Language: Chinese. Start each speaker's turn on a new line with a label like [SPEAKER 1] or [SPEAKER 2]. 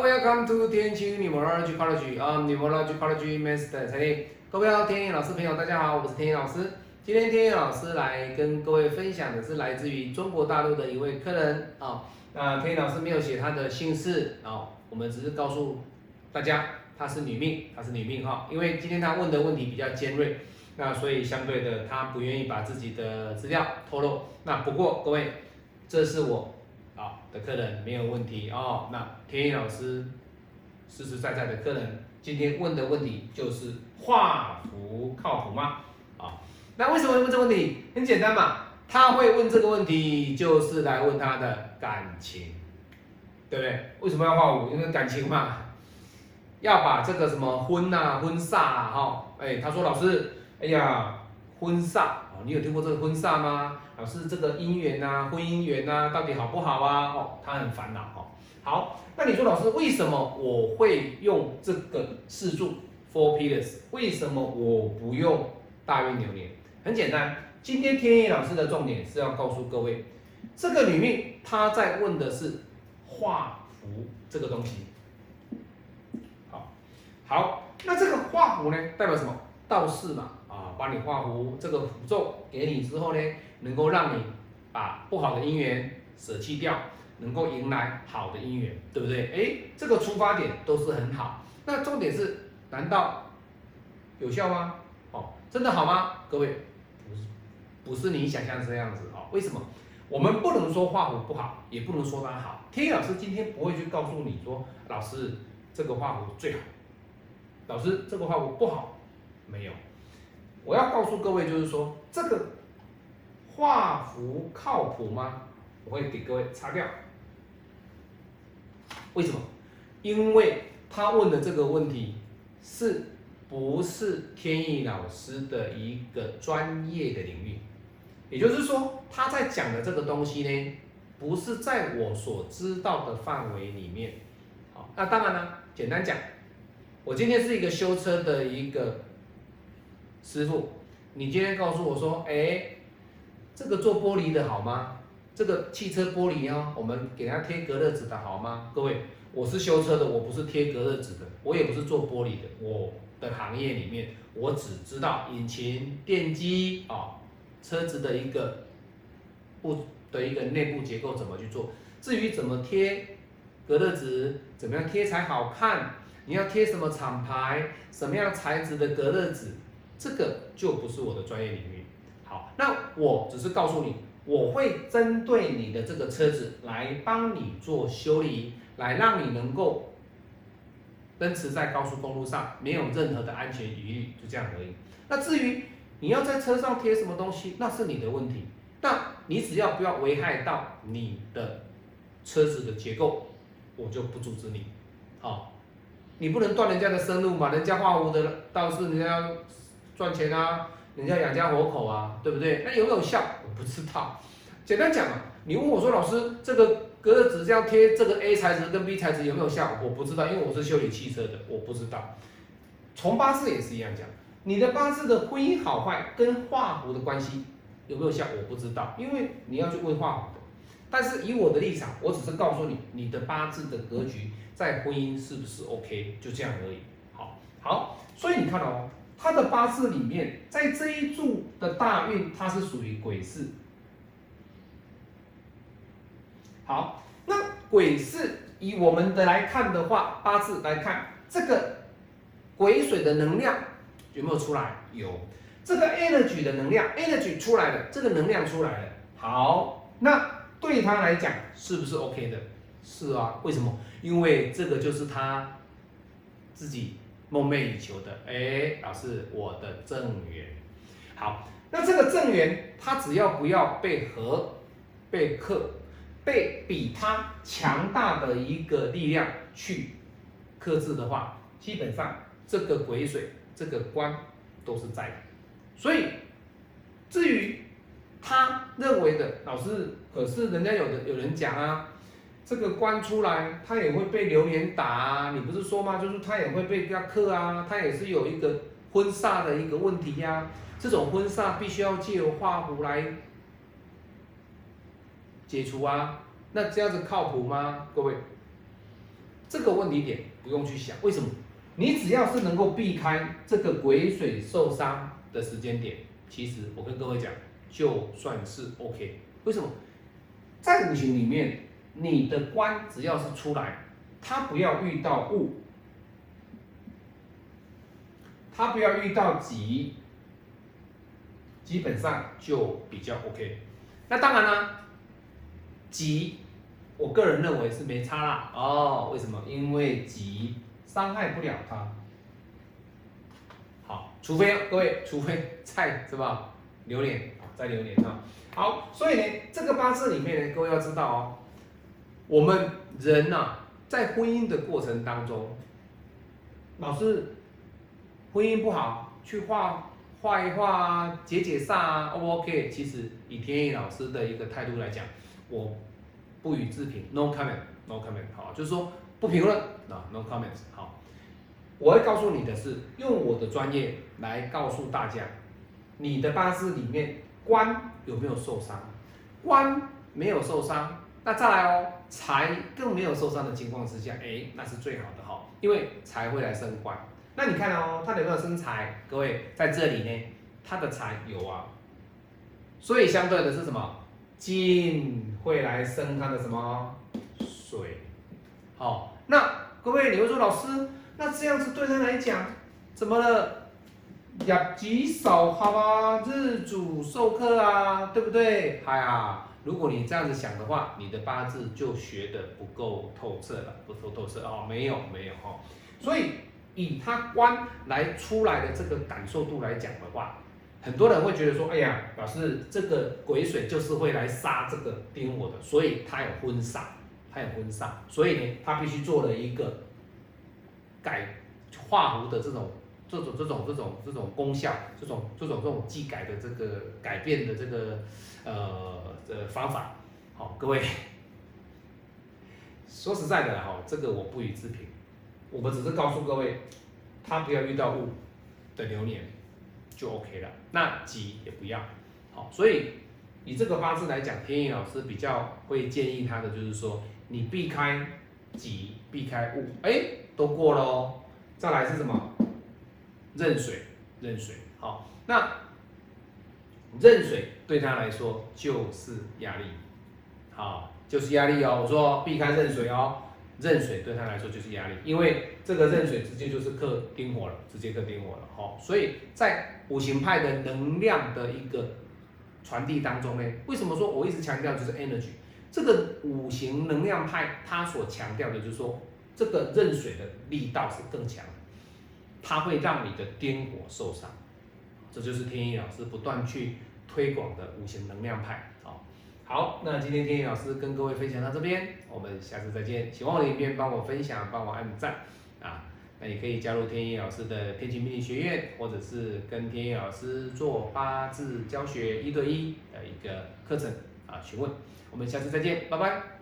[SPEAKER 1] Welcome to 天晴 Numerology College. I'm Numerology College Master 陈立。各位好，天野老师朋友，大家好，我是天野老师。今天天野老师来跟各位分享的是来自于中国大陆的一位客人啊。那天野老师没有写他的姓氏啊，我们只是告诉大家她是女命，她是女命哈。因为今天他问的问题比较尖锐，那所以相对的他不愿意把自己的资料透露。那不过各位，这是我。好的客人没有问题哦。那天意老师实实在在的客人，今天问的问题就是画符靠谱吗？啊，那为什么会问这个问题？很简单嘛，他会问这个问题，就是来问他的感情，对不对？为什么要画符？因为感情嘛，要把这个什么婚呐、婚煞啊，哈，哎，他说老师，哎呀，婚煞你有听过这个婚煞吗？老师，这个姻缘呐，婚姻缘呐，到底好不好啊？哦，他很烦恼哦。好，那你说老师，为什么我会用这个四柱 Four Pillars？为什么我不用大运流年？很简单，今天天意老师的重点是要告诉各位，这个女命她在问的是画符这个东西。好，好，那这个画符呢，代表什么？道士嘛，啊，帮你画符，这个符咒给你之后呢？能够让你把不好的姻缘舍弃掉，能够迎来好的姻缘，对不对？哎，这个出发点都是很好。那重点是，难道有效吗？哦，真的好吗？各位，不是，不是你想象这样子哦。为什么？我们不能说画符不好，也不能说它好。天意老师今天不会去告诉你说，老师这个画符最好，老师这个画符不好，没有。我要告诉各位就是说这个。画符靠谱吗？我会给各位擦掉。为什么？因为他问的这个问题是不是天意老师的一个专业的领域？也就是说，他在讲的这个东西呢，不是在我所知道的范围里面。好，那当然呢，简单讲，我今天是一个修车的一个师傅，你今天告诉我说，哎。这个做玻璃的好吗？这个汽车玻璃啊，我们给它贴隔热纸的好吗？各位，我是修车的，我不是贴隔热纸的，我也不是做玻璃的。我的行业里面，我只知道引擎、电机啊，车子的一个不的一个内部结构怎么去做。至于怎么贴隔热纸，怎么样贴才好看，你要贴什么厂牌、什么样材质的隔热纸，这个就不是我的专业领域。好，那我只是告诉你，我会针对你的这个车子来帮你做修理，来让你能够奔驰在高速公路上没有任何的安全疑虑，就这样而已。那至于你要在车上贴什么东西，那是你的问题。那你只要不要危害到你的车子的结构，我就不阻止你。好，你不能断人家的生路嘛，人家画符的倒是人家赚钱啊。人家养家活口啊，对不对？那有没有效？我不知道。简单讲嘛，你问我说，老师，这个隔热纸这样贴，这个 A 材质跟 B 材质有没有效？我不知道，因为我是修理汽车的，我不知道。从八字也是一样讲，你的八字的婚姻好坏跟画符的关系有没有效？我不知道，因为你要去问画符的。但是以我的立场，我只是告诉你，你的八字的格局在婚姻是不是 OK，就这样而已。好，好，所以你看哦。他的八字里面，在这一柱的大运，它是属于癸巳。好，那癸巳以我们的来看的话，八字来看，这个癸水的能量有没有出来？有，这个 energy 的能量，energy 出来了，这个能量出来了。好，那对他来讲是不是 OK 的？是啊，为什么？因为这个就是他自己。梦寐以求的，哎，老师，我的正缘，好，那这个正缘，它只要不要被合、被克、被比他强大的一个力量去克制的话，基本上这个癸水这个官都是在的。所以，至于他认为的，老师，可是人家有的有人讲啊。这个官出来，他也会被流言打啊！你不是说吗？就是他也会被人家克啊，他也是有一个婚煞的一个问题呀。这种婚煞必须要借由画符来解除啊。那这样子靠谱吗？各位，这个问题点不用去想，为什么？你只要是能够避开这个癸水受伤的时间点，其实我跟各位讲，就算是 OK。为什么？在五行里面，你的官只要是出来，他不要遇到物，他不要遇到己，基本上就比较 OK。那当然呢，己，我个人认为是没差啦。哦，为什么？因为己伤害不了他。好，除非各位，除非在是吧？流年在榴莲啊。好，所以呢，这个八字里面呢，各位要知道哦，我们人呐，在婚姻的过程当中，老是婚姻不好，去画画一画，解解煞啊，O 不 OK？其实以天意老师的一个态度来讲，我不予置评，No comment，No comment，好，就是说不评论啊，No comments，好，我会告诉你的是，用我的专业来告诉大家，你的八字里面。官有没有受伤？官没有受伤，那再来哦，财更没有受伤的情况之下，哎，那是最好的哈，因为财会来生官。那你看哦，他有没有生财？各位在这里呢，他的财有啊，所以相对的是什么？金会来生他的什么水？好，那各位你会说老师，那这样子对他来讲怎么了？业绩少好啊，日主授课啊，对不对？哎呀，如果你这样子想的话，你的八字就学的不够透彻了，不够透彻哦，没有没有哈。所以以他官来出来的这个感受度来讲的话，很多人会觉得说，哎呀，老师这个癸水就是会来杀这个丁火的，所以他有婚煞，他有婚煞，所以呢，他必须做了一个改画符的这种。这种这种这种这种功效，这种这种这种技改的这个改变的这个呃呃方法，好，各位。说实在的哈，这个我不予置评，我们只是告诉各位，他不要遇到戊的流年就 OK 了，那己也不要，好，所以以这个八字来讲，天意老师比较会建议他的就是说，你避开己，避开戊，哎，都过了哦，再来是什么？壬水，壬水，好，那壬水对他来说就是压力，好，就是压力哦。我说避开壬水哦，壬水对他来说就是压力，因为这个壬水直接就是克丁火了，直接克丁火了，好，所以在五行派的能量的一个传递当中呢，为什么说我一直强调就是 energy？这个五行能量派它所强调的就是说，这个壬水的力道是更强。它会让你的颠火受伤，这就是天意老师不断去推广的五行能量派。好，好，那今天天意老师跟各位分享到这边，我们下次再见。喜欢我的影片，帮我分享，帮我按赞啊。那也可以加入天意老师的天气命理学院，或者是跟天意老师做八字教学一对一的一个课程啊，询问。我们下次再见，拜拜。